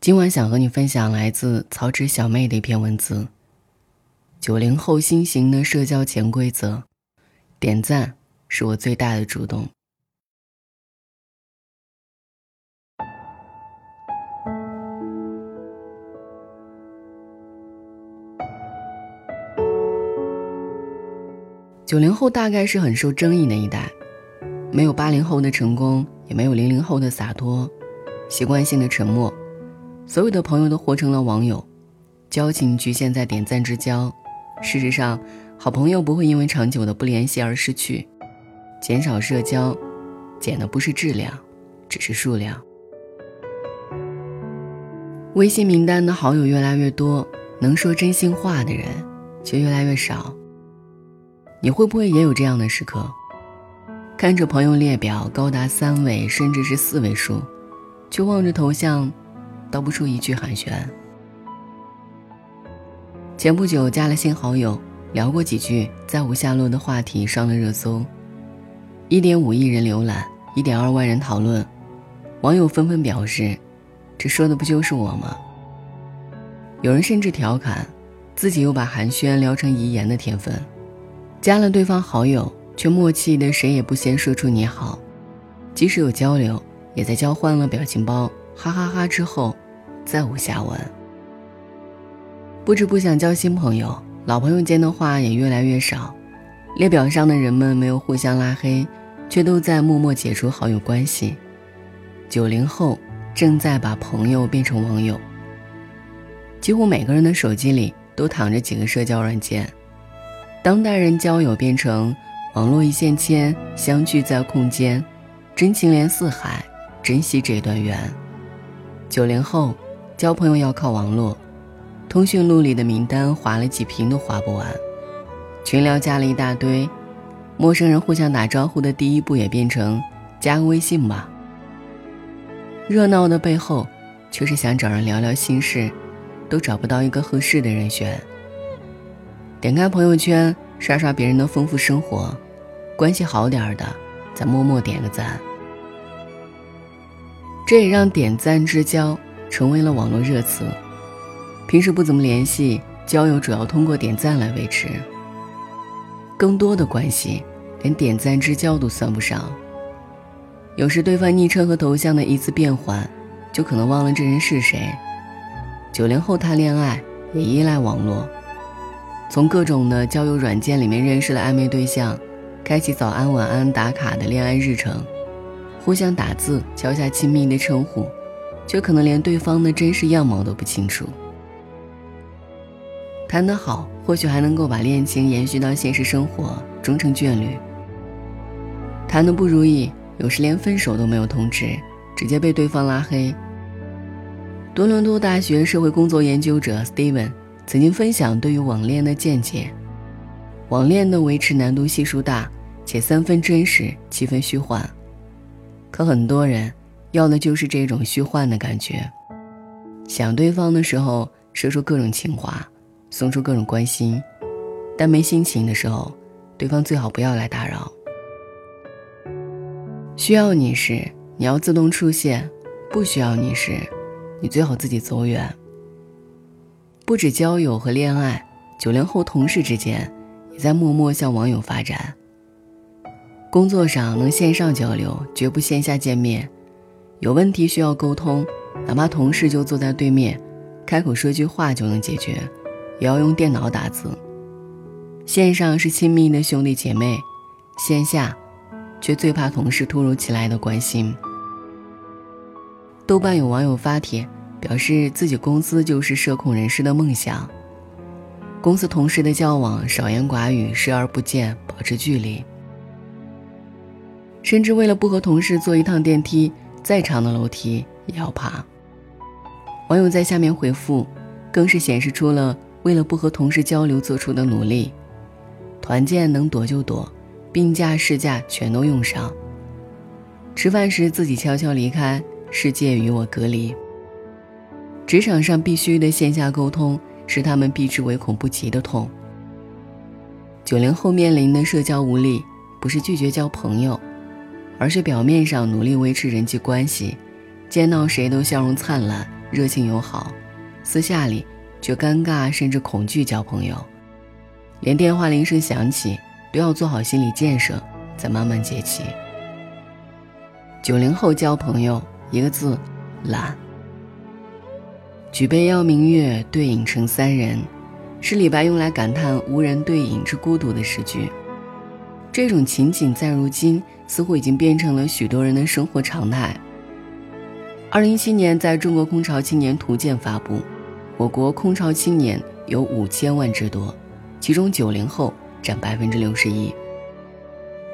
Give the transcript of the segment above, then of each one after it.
今晚想和你分享来自曹植小妹的一篇文字。九零后新型的社交潜规则，点赞是我最大的主动。九零后大概是很受争议的一代，没有八零后的成功，也没有零零后的洒脱，习惯性的沉默。所有的朋友都活成了网友，交情局限在点赞之交。事实上，好朋友不会因为长久的不联系而失去。减少社交，减的不是质量，只是数量。微信名单的好友越来越多，能说真心话的人却越来越少。你会不会也有这样的时刻？看着朋友列表高达三位甚至是四位数，却望着头像。道不出一句寒暄。前不久加了新好友，聊过几句，再无下落的话题上了热搜，一点五亿人浏览，一点二万人讨论，网友纷纷表示：“这说的不就是我吗？”有人甚至调侃，自己又把寒暄聊成遗言的天分，加了对方好友，却默契的谁也不先说出你好，即使有交流，也在交换了表情包。哈哈哈！之后，再无下文。不止不想交新朋友，老朋友间的话也越来越少。列表上的人们没有互相拉黑，却都在默默解除好友关系。九零后正在把朋友变成网友。几乎每个人的手机里都躺着几个社交软件。当代人交友变成网络一线牵，相聚在空间，真情连四海，珍惜这段缘。九零后，交朋友要靠网络，通讯录里的名单划了几屏都划不完，群聊加了一大堆，陌生人互相打招呼的第一步也变成加个微信吧。热闹的背后，却是想找人聊聊心事，都找不到一个合适的人选。点开朋友圈，刷刷别人的丰富生活，关系好点的，再默默点个赞。这也让点赞之交成为了网络热词。平时不怎么联系，交友主要通过点赞来维持。更多的关系，连点赞之交都算不上。有时对方昵称和头像的一次变换，就可能忘了这人是谁。九零后谈恋爱也依赖网络，从各种的交友软件里面认识了暧昧对象，开启早安晚安打卡的恋爱日程。互相打字，敲下亲密的称呼，却可能连对方的真实样貌都不清楚。谈得好，或许还能够把恋情延续到现实生活，终成眷侣。谈得不如意，有时连分手都没有通知，直接被对方拉黑。多伦多大学社会工作研究者 Steven 曾经分享对于网恋的见解：网恋的维持难度系数大，且三分真实，七分虚幻。可很多人要的就是这种虚幻的感觉，想对方的时候说出各种情话，送出各种关心，但没心情的时候，对方最好不要来打扰。需要你时，你要自动出现；不需要你时，你最好自己走远。不止交友和恋爱，九零后同事之间也在默默向网友发展。工作上能线上交流，绝不线下见面。有问题需要沟通，哪怕同事就坐在对面，开口说句话就能解决，也要用电脑打字。线上是亲密的兄弟姐妹，线下却最怕同事突如其来的关心。豆瓣有网友发帖表示，自己公司就是社恐人士的梦想。公司同事的交往少言寡语，视而不见，保持距离。甚至为了不和同事坐一趟电梯，再长的楼梯也要爬。网友在下面回复，更是显示出了为了不和同事交流做出的努力。团建能躲就躲，病假事假全都用上。吃饭时自己悄悄离开，世界与我隔离。职场上必须的线下沟通，是他们避之唯恐不及的痛。九零后面临的社交无力，不是拒绝交朋友。而是表面上努力维持人际关系，见到谁都笑容灿烂，热情友好，私下里却尴尬甚至恐惧交朋友，连电话铃声响起都要做好心理建设，再慢慢接起。九零后交朋友，一个字，懒。举杯邀明月，对影成三人，是李白用来感叹无人对饮之孤独的诗句。这种情景在如今似乎已经变成了许多人的生活常态。二零一七年，在中国空巢青年图鉴发布，我国空巢青年有五千万之多，其中九零后占百分之六十一。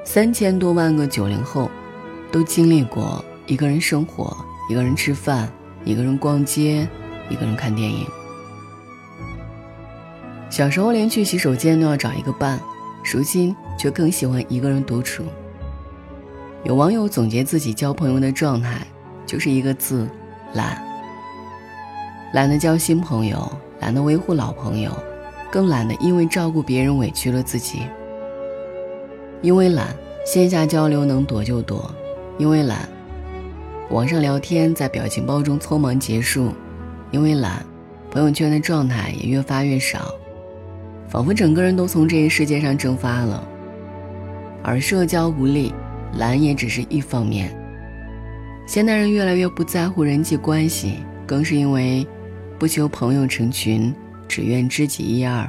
三千多万个九零后，都经历过一个人生活、一个人吃饭、一个人逛街、一个人看电影。小时候连去洗手间都要找一个伴，如今却更喜欢一个人独处。有网友总结自己交朋友的状态。就是一个字，懒。懒得交新朋友，懒得维护老朋友，更懒得因为照顾别人委屈了自己。因为懒，线下交流能躲就躲；因为懒，网上聊天在表情包中匆忙结束；因为懒，朋友圈的状态也越发越少，仿佛整个人都从这个世界上蒸发了。而社交无力，懒也只是一方面。现代人越来越不在乎人际关系，更是因为不求朋友成群，只愿知己一二。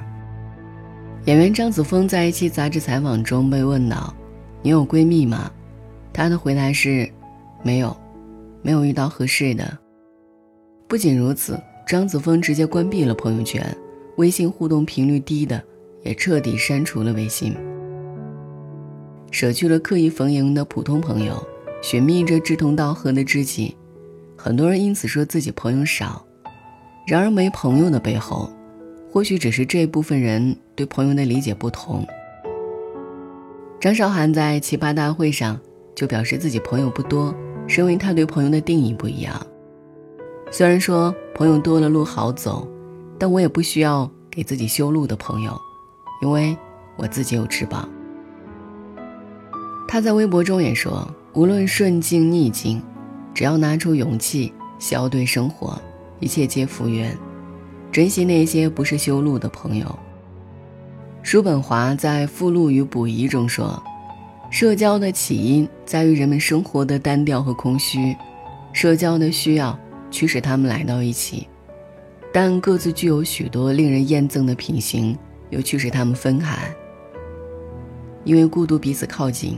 演员张子枫在一期杂志采访中被问到：“你有闺蜜吗？”她的回答是：“没有，没有遇到合适的。”不仅如此，张子枫直接关闭了朋友圈，微信互动频率低的也彻底删除了微信，舍去了刻意逢迎的普通朋友。寻觅着志同道合的知己，很多人因此说自己朋友少。然而，没朋友的背后，或许只是这部分人对朋友的理解不同。张韶涵在奇葩大会上就表示自己朋友不多，是因为他对朋友的定义不一样。虽然说朋友多了路好走，但我也不需要给自己修路的朋友，因为我自己有翅膀。他在微博中也说。无论顺境逆境，只要拿出勇气笑对生活，一切皆复原。珍惜那些不是修路的朋友。叔本华在《附录与补遗》中说：“社交的起因在于人们生活的单调和空虚，社交的需要驱使他们来到一起，但各自具有许多令人厌憎的品行，又驱使他们分开。因为孤独，彼此靠近。”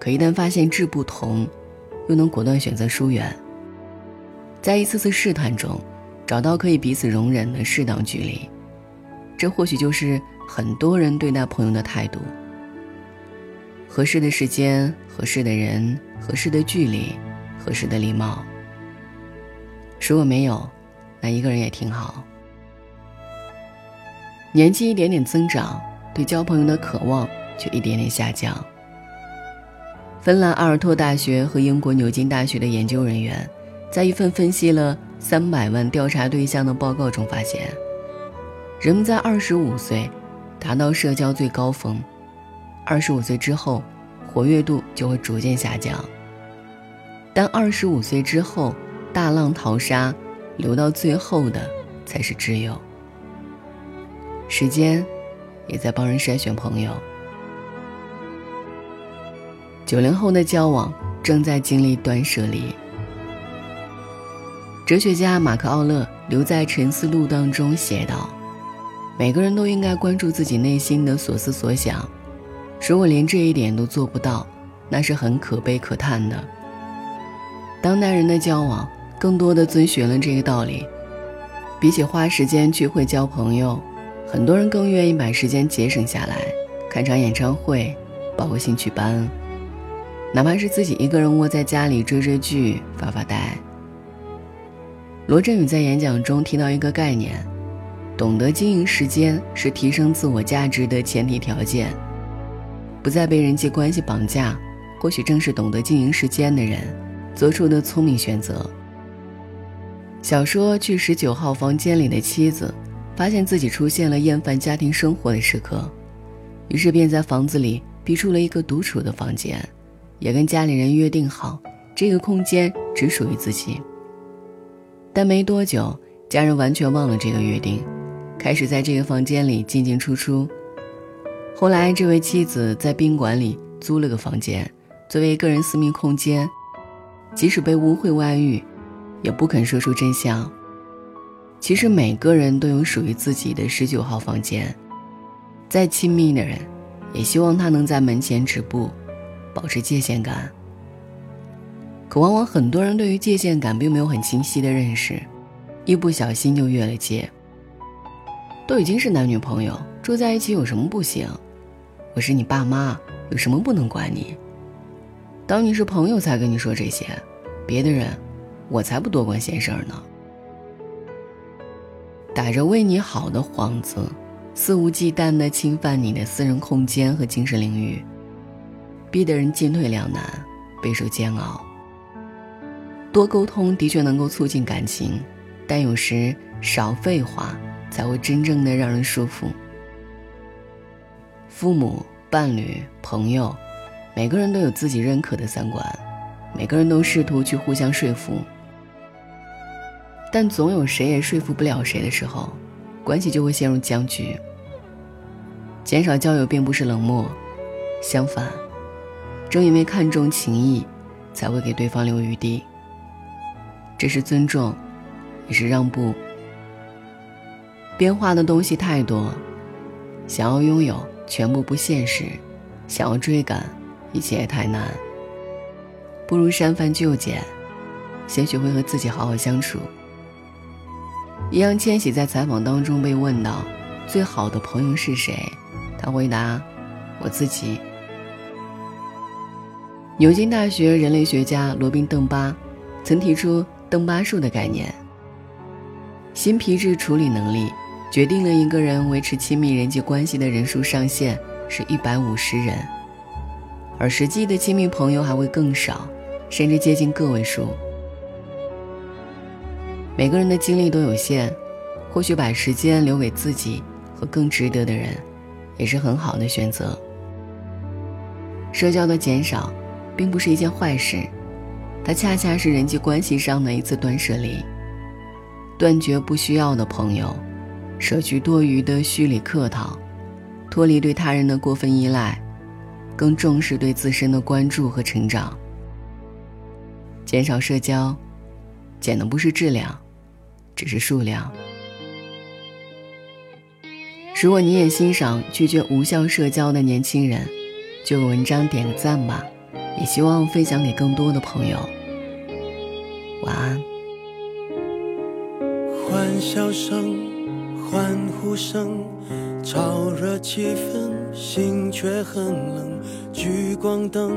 可一旦发现志不同，又能果断选择疏远。在一次次试探中，找到可以彼此容忍的适当距离，这或许就是很多人对待朋友的态度。合适的时间、合适的人、合适的距离、合适的礼貌。如果没有，那一个人也挺好。年纪一点点增长，对交朋友的渴望却一点点下降。芬兰阿尔托大学和英国牛津大学的研究人员，在一份分析了三百万调查对象的报告中发现，人们在二十五岁达到社交最高峰，二十五岁之后活跃度就会逐渐下降。但二十五岁之后大浪淘沙，留到最后的才是挚友。时间，也在帮人筛选朋友。九零后的交往正在经历断舍离。哲学家马克·奥勒留在沉思录当中写道：“每个人都应该关注自己内心的所思所想，如果连这一点都做不到，那是很可悲可叹的。”当代人的交往更多的遵循了这个道理，比起花时间聚会交朋友，很多人更愿意把时间节省下来，看场演唱会，报个兴趣班。哪怕是自己一个人窝在家里追追剧、发发呆。罗振宇在演讲中提到一个概念：懂得经营时间是提升自我价值的前提条件。不再被人际关系绑架，或许正是懂得经营时间的人做出的聪明选择。小说《去十九号房间里的妻子》，发现自己出现了厌烦家庭生活的时刻，于是便在房子里逼出了一个独处的房间。也跟家里人约定好，这个空间只属于自己。但没多久，家人完全忘了这个约定，开始在这个房间里进进出出。后来，这位妻子在宾馆里租了个房间，作为个人私密空间，即使被污秽外遇，也不肯说出真相。其实，每个人都有属于自己的十九号房间，再亲密的人，也希望他能在门前止步，保持界限感。可往往很多人对于界限感并没有很清晰的认识，一不小心就越了界。都已经是男女朋友，住在一起有什么不行？我是你爸妈，有什么不能管你？当你是朋友才跟你说这些，别的人，我才不多管闲事儿呢。打着为你好的幌子，肆无忌惮地侵犯你的私人空间和精神领域，逼得人进退两难，备受煎熬。多沟通的确能够促进感情，但有时少废话才会真正的让人舒服。父母、伴侣、朋友，每个人都有自己认可的三观，每个人都试图去互相说服，但总有谁也说服不了谁的时候，关系就会陷入僵局。减少交友并不是冷漠，相反，正因为看重情谊，才会给对方留余地。这是尊重，也是让步。变化的东西太多，想要拥有。全部不现实，想要追赶，一切也太难。不如删繁就简，先学会和自己好好相处。易烊千玺在采访当中被问到最好的朋友是谁，他回答：我自己。牛津大学人类学家罗宾·邓巴曾提出邓巴数的概念，新皮质处理能力。决定了一个人维持亲密人际关系的人数上限是一百五十人，而实际的亲密朋友还会更少，甚至接近个位数。每个人的精力都有限，或许把时间留给自己和更值得的人，也是很好的选择。社交的减少，并不是一件坏事，它恰恰是人际关系上的一次断舍离，断绝不需要的朋友。舍去多余的虚礼客套，脱离对他人的过分依赖，更重视对自身的关注和成长。减少社交，减的不是质量，只是数量。如果你也欣赏拒绝无效社交的年轻人，就给文章点个赞吧，也希望分享给更多的朋友。晚安。欢笑声。欢呼声，炒热气氛，心却很冷。聚光灯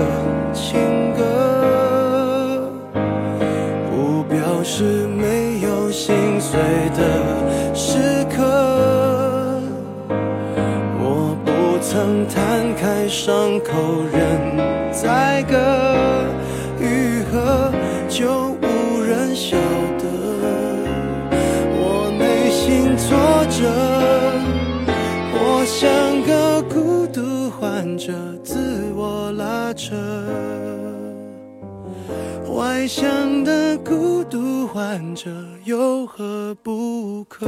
伤口任宰割，愈合就无人晓得。我内心挫折，我像个孤独。患者自我拉扯，外向的孤独患者有何不可？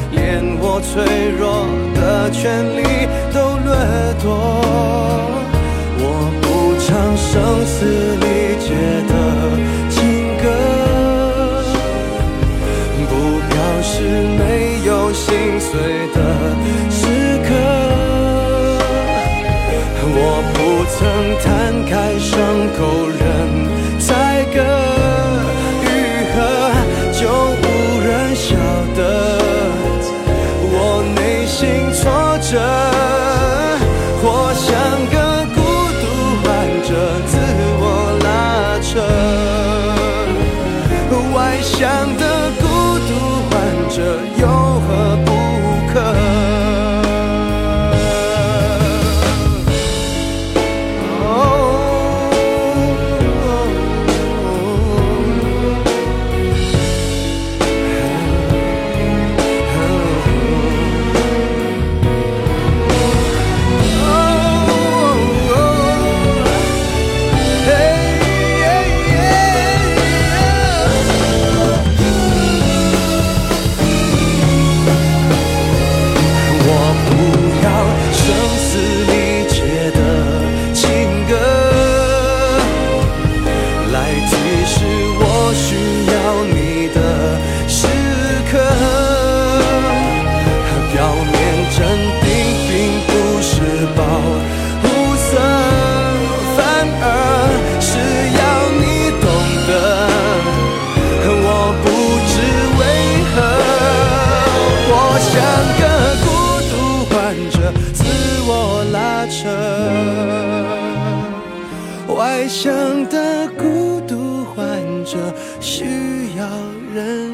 连我脆弱的权利都掠夺。我不唱声嘶力竭的情歌，不表示没有心碎的时刻。我不曾。是我需要你的时刻。表面镇定并不是保护色，反而是要你懂得。我不知为何，我像个孤独患者，自我拉扯。外向的孤需要人。